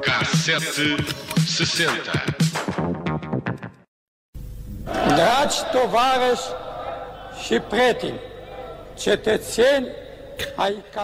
Cassete 60. Dragi tovarăși și prieteni, cetățeni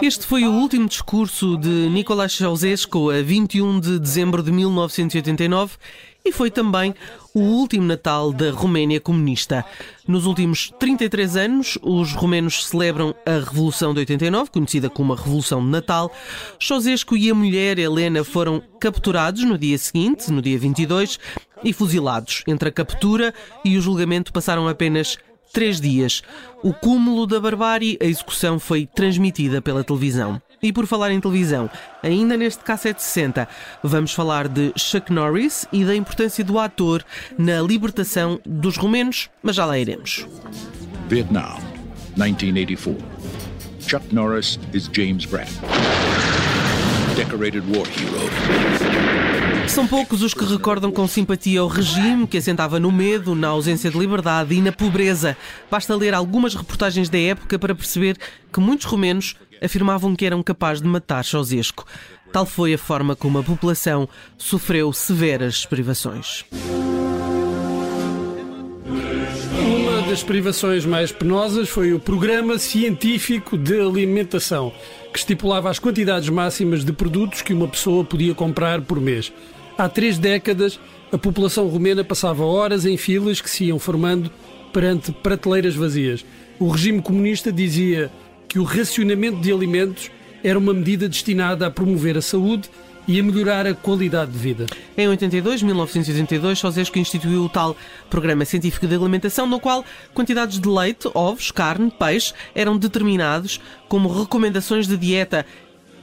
Este foi o último discurso de Nicolás Ceausescu a 21 de dezembro de 1989 e foi também o último Natal da Roménia comunista. Nos últimos 33 anos, os romenos celebram a Revolução de 89, conhecida como a Revolução de Natal. Ceausescu e a mulher Helena foram capturados no dia seguinte, no dia 22, e fuzilados. Entre a captura e o julgamento passaram apenas três dias. O cúmulo da barbárie, a execução foi transmitida pela televisão. E por falar em televisão, ainda neste K760, vamos falar de Chuck Norris e da importância do ator na libertação dos romenos, mas já lá iremos. Vietnam, 1984. Chuck Norris is James Brand, decorated war hero. São poucos os que recordam com simpatia o regime que assentava no medo, na ausência de liberdade e na pobreza. Basta ler algumas reportagens da época para perceber que muitos romenos afirmavam que eram capazes de matar Ceausescu. Tal foi a forma como a população sofreu severas privações. Uma das privações mais penosas foi o Programa Científico de Alimentação, que estipulava as quantidades máximas de produtos que uma pessoa podia comprar por mês. Há três décadas, a população romena passava horas em filas que se iam formando perante prateleiras vazias. O regime comunista dizia que o racionamento de alimentos era uma medida destinada a promover a saúde e a melhorar a qualidade de vida. Em 82, 1982, Ceausescu instituiu o tal Programa Científico de Alimentação, no qual quantidades de leite, ovos, carne, peixe eram determinados como recomendações de dieta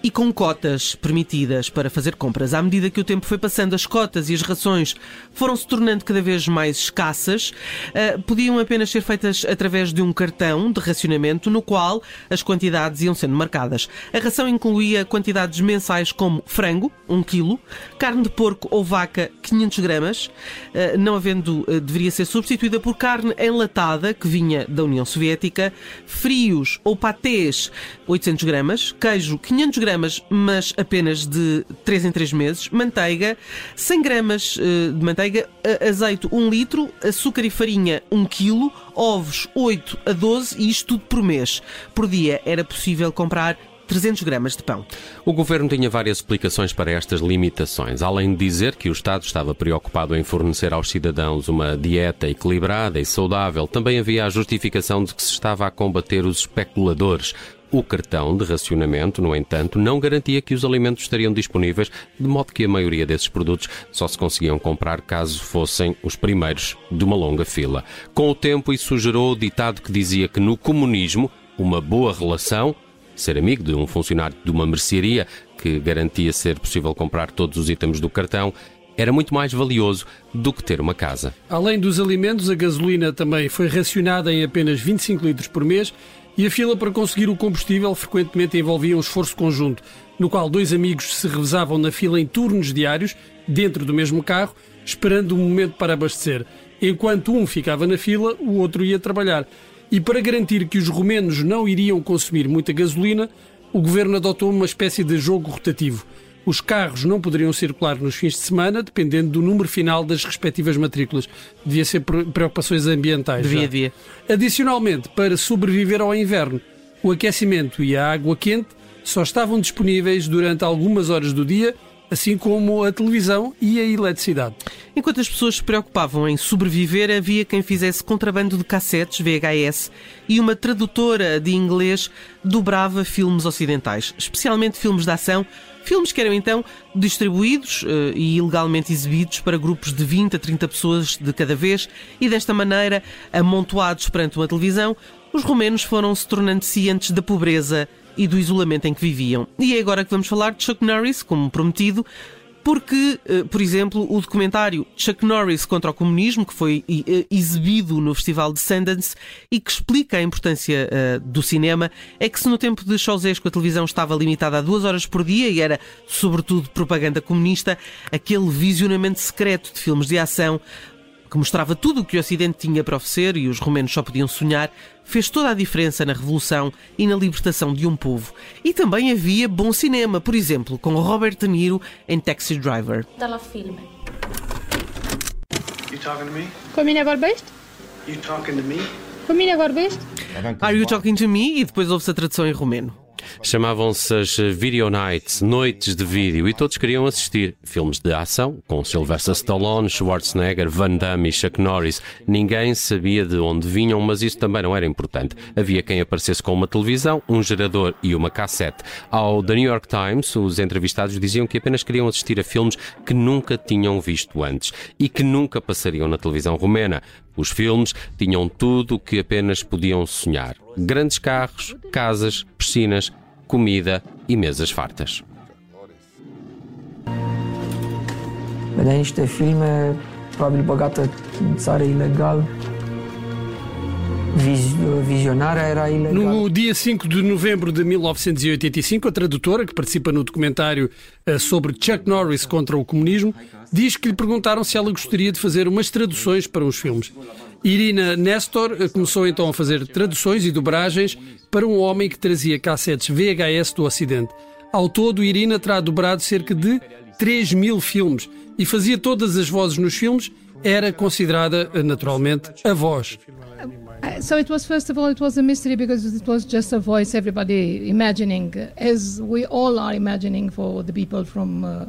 e com cotas permitidas para fazer compras. À medida que o tempo foi passando, as cotas e as rações foram se tornando cada vez mais escassas. Uh, podiam apenas ser feitas através de um cartão de racionamento no qual as quantidades iam sendo marcadas. A ração incluía quantidades mensais como frango, 1 kg, carne de porco ou vaca, 500 gramas, uh, não havendo, uh, deveria ser substituída por carne enlatada, que vinha da União Soviética, frios ou patês, 800 gramas, queijo, 500 gramas, gramas, mas apenas de 3 em 3 meses, manteiga, 100 gramas eh, de manteiga, azeite 1 litro, açúcar e farinha 1 kg, ovos 8 a 12 e isto tudo por mês. Por dia era possível comprar 300 gramas de pão. O governo tinha várias explicações para estas limitações. Além de dizer que o Estado estava preocupado em fornecer aos cidadãos uma dieta equilibrada e saudável, também havia a justificação de que se estava a combater os especuladores. O cartão de racionamento, no entanto, não garantia que os alimentos estariam disponíveis, de modo que a maioria desses produtos só se conseguiam comprar caso fossem os primeiros de uma longa fila. Com o tempo, isso gerou o ditado que dizia que no comunismo, uma boa relação ser amigo de um funcionário de uma mercearia que garantia ser possível comprar todos os itens do cartão era muito mais valioso do que ter uma casa. Além dos alimentos, a gasolina também foi racionada em apenas 25 litros por mês e a fila para conseguir o combustível frequentemente envolvia um esforço conjunto, no qual dois amigos se revezavam na fila em turnos diários, dentro do mesmo carro, esperando um momento para abastecer. Enquanto um ficava na fila, o outro ia trabalhar. E para garantir que os romenos não iriam consumir muita gasolina, o governo adotou uma espécie de jogo rotativo. Os carros não poderiam circular nos fins de semana, dependendo do número final das respectivas matrículas. Devia ser preocupações ambientais. Devia, devia. Adicionalmente, para sobreviver ao inverno, o aquecimento e a água quente só estavam disponíveis durante algumas horas do dia assim como a televisão e a eletricidade. Enquanto as pessoas se preocupavam em sobreviver, havia quem fizesse contrabando de cassetes VHS e uma tradutora de inglês dobrava filmes ocidentais, especialmente filmes de ação, filmes que eram então distribuídos uh, e ilegalmente exibidos para grupos de 20 a 30 pessoas de cada vez e desta maneira, amontoados perante uma televisão, os romenos foram se tornando cientes da pobreza e do isolamento em que viviam. E é agora que vamos falar de Chuck Norris, como prometido, porque, eh, por exemplo, o documentário Chuck Norris contra o Comunismo, que foi eh, exibido no Festival de Sundance e que explica a importância uh, do cinema, é que se no tempo de Ceausescu a televisão estava limitada a duas horas por dia e era, sobretudo, propaganda comunista, aquele visionamento secreto de filmes de ação que mostrava tudo o que o Ocidente tinha para oferecer e os romenos só podiam sonhar, fez toda a diferença na revolução e na libertação de um povo. E também havia bom cinema, por exemplo, com Robert De Niro em Taxi Driver. dalla film. You talking to me? Komine vorbești? You talking to me? Komine vorbești? Are You Talking to Me? E depois houve-se a tradução em romeno. Chamavam-se as Video Nights, noites de vídeo, e todos queriam assistir. Filmes de ação, com Sylvester Stallone, Schwarzenegger, Van Damme e Chuck Norris. Ninguém sabia de onde vinham, mas isso também não era importante. Havia quem aparecesse com uma televisão, um gerador e uma cassete. Ao The New York Times, os entrevistados diziam que apenas queriam assistir a filmes que nunca tinham visto antes e que nunca passariam na televisão romena. Os filmes tinham tudo o que apenas podiam sonhar: grandes carros, casas, piscinas, comida e mesas fartas. Niște filme, probabil băgată în țară ilegal. No dia 5 de novembro de 1985, a tradutora, que participa no documentário eh, sobre Chuck Norris contra o comunismo, diz que lhe perguntaram se ela gostaria de fazer umas traduções para os filmes. Irina Nestor eh, começou então a fazer traduções e dobragens para um homem que trazia cassetes VHS do Ocidente. Ao todo, Irina terá dobrado cerca de 3 mil filmes e fazia todas as vozes nos filmes. Era considerada, eh, naturalmente, a voz. Uh, So it was first of all it was a mystery because it was just a voice everybody imagining as we all are imagining for the people from uh,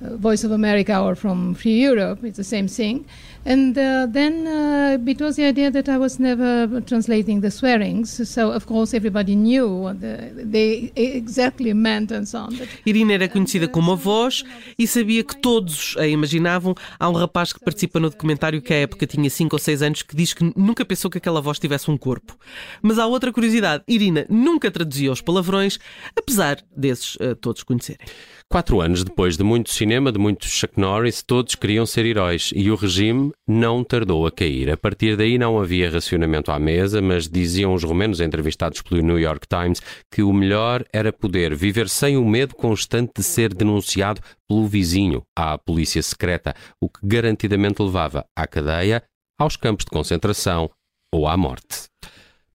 Voice of America or from Free Europe it's the same thing and uh, then uh, it was the idea that I was never translating the swearings so of course everybody knew what the, they exactly meant and so on Irina era conhecida como a voz e sabia que todos a imaginavam. Há um rapaz que participa no documentário que à época tinha 5 ou 6 anos que diz que nunca pensou que aquela voz tivesse um corpo. Mas há outra curiosidade: Irina nunca traduzia os palavrões, apesar desses eh, todos conhecerem. Quatro anos depois de muito cinema, de muito Chuck Norris, todos queriam ser heróis e o regime não tardou a cair. A partir daí não havia racionamento à mesa, mas diziam os romenos entrevistados pelo New York Times que o melhor era poder viver sem o medo constante de ser denunciado pelo vizinho à polícia secreta, o que garantidamente levava à cadeia, aos campos de concentração ou à morte.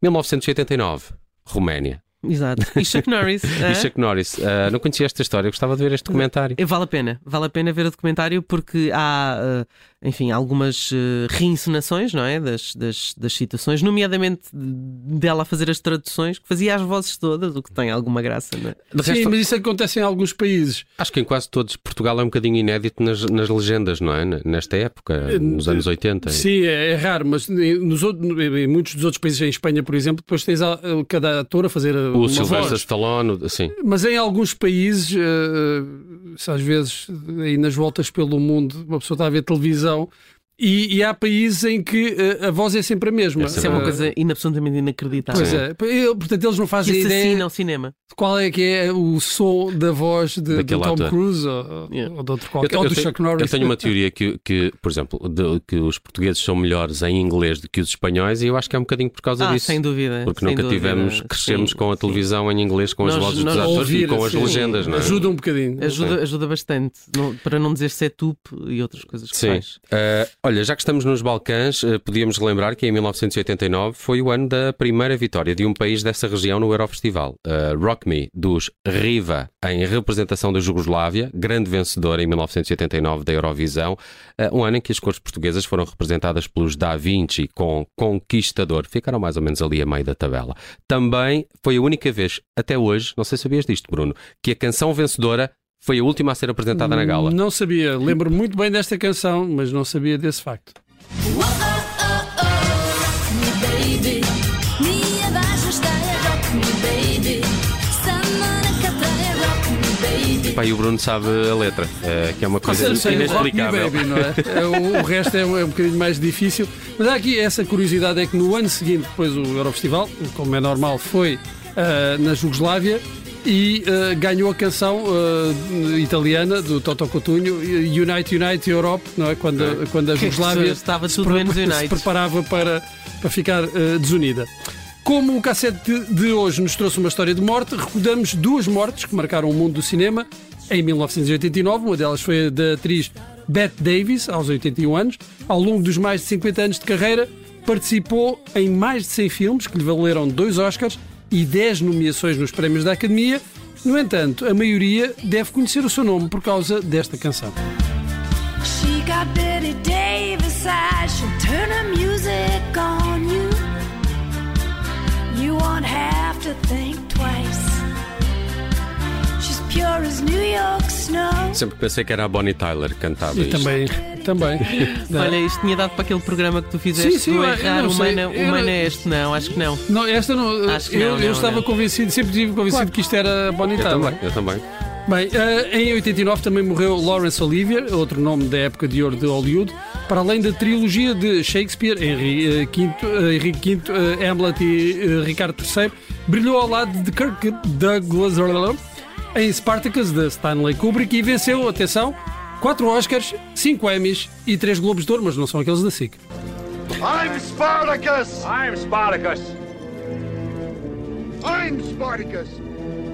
1989, Roménia. Exato. E Chuck Norris. E eh? Chuck Norris, ah, não conhecia esta história, gostava de ver este documentário. Eh, Vale a pena, vale a pena ver o documentário porque há, eh, enfim, algumas eh, reencenações, não é? Das, das, das citações, nomeadamente dela a fazer as traduções, que fazia as vozes todas, o que tem alguma graça, não é? De Sim, resto, mas isso acontece em alguns países. acho que em quase todos, Portugal é um bocadinho inédito nas, nas legendas, não é? Nesta época, nos anos 80. Sim, é, é raro, mas em- nos outros, em muitos dos outros países, em Espanha, por exemplo, depois tens a- cada ator a fazer a- O uma Sylvester voz. Stallone, sim. Mas em alguns países, eh, se às vezes, aí nas voltas pelo mundo, uma pessoa está a ver televisão So. E, e há países em que eh, a voz é sempre a mesma. É Isso é uma Eh, coisa inabsundamente inacreditável. Pois é, Eu- portanto eles não Que fazem ideia assassina o cinema. de qual é que é o som da voz de, Daquele Tom ator. Cruise ou, Yeah. ou de outro qualquer, eu ou do tenho, Chuck Norris. eu tenho uma teoria que, que por exemplo, de- que os portugueses são melhores em inglês do que os espanhóis e eu acho que é um bocadinho por causa Ah, disso. sem dúvida. Porque sem nunca dúvida. tivemos, crescemos Sim, com a sim. televisão em inglês, com as Nós- vozes nós dos atores e com as sim, legendas, não é? Ajuda um bocadinho. Ajuda, ajuda bastante, não- para não dizer setup e outras coisas que Sim. faz. Uh, olha, já que estamos nos Balcãs, uh, podíamos lembrar que em 1989 foi o ano da primeira vitória de um país dessa região no Eurofestival. Uh, Rock Me, dos Riva, em representação da Jugoslávia, grande vencedora em 1989 da Eurovisão. Uh, um ano em que as cores portuguesas foram representadas pelos Da Vinci com Conquistador. Ficaram mais ou menos ali a meio da tabela. Também foi a única vez, até hoje, não sei se sabias disto, Bruno, que a canção vencedora foi a última a ser apresentada na gala. Não sabia. Lembro muito bem desta canção, mas não sabia desse facto. Pá, e o Bruno sabe a letra, eh, que é uma coisa sei, inexplicável. Baby, é? É, o, o resto é, um- é um bocadinho mais difícil. Mas há aqui essa curiosidade: é que no ano seguinte, depois do Eurofestival, como é normal, foi ah, na Jugoslávia e ah, ganhou a canção ah, italiana do Toto Coutinho, Unite, Unite Europe, não é? Quando, quando a Que Jugoslávia estava se, pre- se preparava para, para ficar ah, desunida. Como o cassete de, de hoje nos trouxe uma história de morte, recordamos duas mortes que marcaram o mundo do cinema em 1989. Uma delas foi a da atriz Bette Davis, aos 81 anos. Ao longo dos mais de 50 anos de carreira, participou em mais de 100 filmes que lhe valeram dois Oscars e 10 nomeações nos prémios da Academia. No entanto, a maioria deve conhecer o seu nome por causa desta canção. She got Betty Davis eyes. She'll turn her music on you. You won't have to think twice. She's pure as New York snow. Sempre pensei que era a Bonnie Tyler que cantava E isto. também, também. Olha, isto tinha dado para aquele programa que tu fizeste Sim, sim, do errar não sei, humana, humana não- é este, não, acho que não. Não, esta não. Acho que eu, não, eu não, estava não. convencido, sempre tive convencido que isto era Bonnie Eu também, eu também. Bem, eh, em 89 também morreu Laurence Olivier, outro nome da época de ouro de Hollywood, para além da trilogia de Shakespeare, Henri eh, V, eh, Henrique V, eh, Hamlet e Ricardo III, brilhou ao lado de Kirk Douglas em Spartacus de Stanley Kubrick e venceu, atenção, 4 Oscars, 5 Emmys e 3 Globos de Ouro, mas não são aqueles da SIC. I'm Spartacus! I'm Spartacus. I'm Spartacus!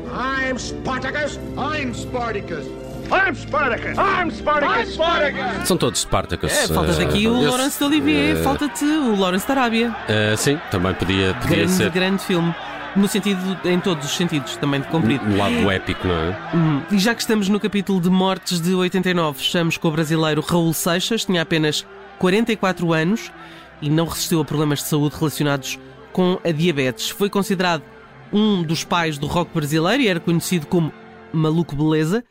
I'm Spartacus. I'm Spartacus! I'm Spartacus. I'm Spartacus. Spartacus. São todos Spartacus. É, falta-te eh, aqui o esse- Lawrence de Olivier, eh, falta-te o Lawrence da Arábia. eh, sim, também podia, podia Grande, ser grande filme. No sentido, em todos os sentidos, também de comprido. um lado épico, não é? Hum, E já que estamos no capítulo de mortes de 89, fechamos com o brasileiro Raul Seixas, tinha apenas 44 anos e não resistiu a problemas de saúde relacionados com a diabetes. Foi considerado um dos pais do rock brasileiro e era conhecido como Maluco Beleza.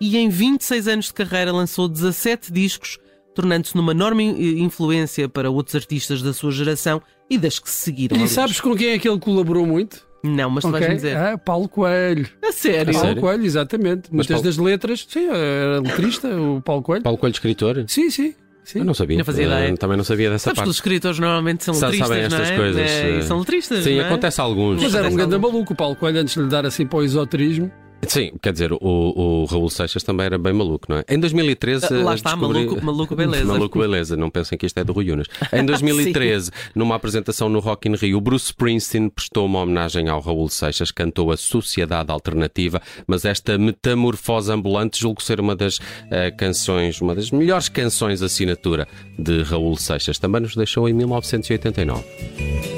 E em 26 anos de carreira lançou 17 discos, tornando-se numa enorme influência para outros artistas da sua geração e das que se seguiram. E sabes com quem é que ele colaborou muito? Não, mas tu Ok? vais-me dizer. Ah, Paulo Coelho. A sério? A Paulo sério? Coelho, exatamente. Muitas Paulo- das letras, sim, era letrista, o Paulo Coelho. Paulo Coelho, escritor? Sim, sim. sim. Eu não sabia. Não fazia ideia. Também não sabia dessa Sabes que parte. os escritores normalmente são letristas, sabem não estas é? coisas. É, eh, são letristas, Sim, não é? acontece a alguns. Mas era um grande maluco o Paulo Coelho antes de lhe dar assim para o esoterismo. Sim, quer dizer, o, o Raul Seixas também era bem maluco, não é? Em 2013. Ah, Lá está, descobri- maluco- maluco beleza. maluco beleza, não pensem que isto é do Rui Unas. Em 2013, numa apresentação no Rock in Rio, o Bruce Springsteen prestou uma homenagem ao Raul Seixas, cantou a Sociedade Alternativa, mas esta metamorfose ambulante julgo ser uma das eh, canções, uma das melhores canções assinatura de Raul Seixas. Também nos deixou em 1989.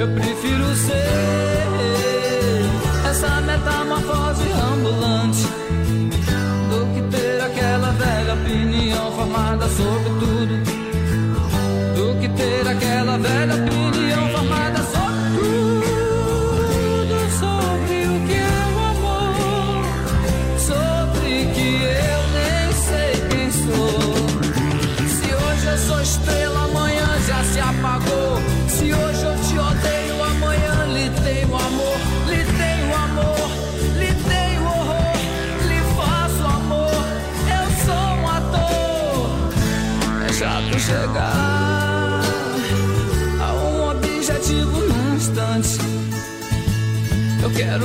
Eu prefiro ser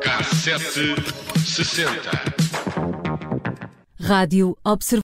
Cassete 60. Rádio Observador.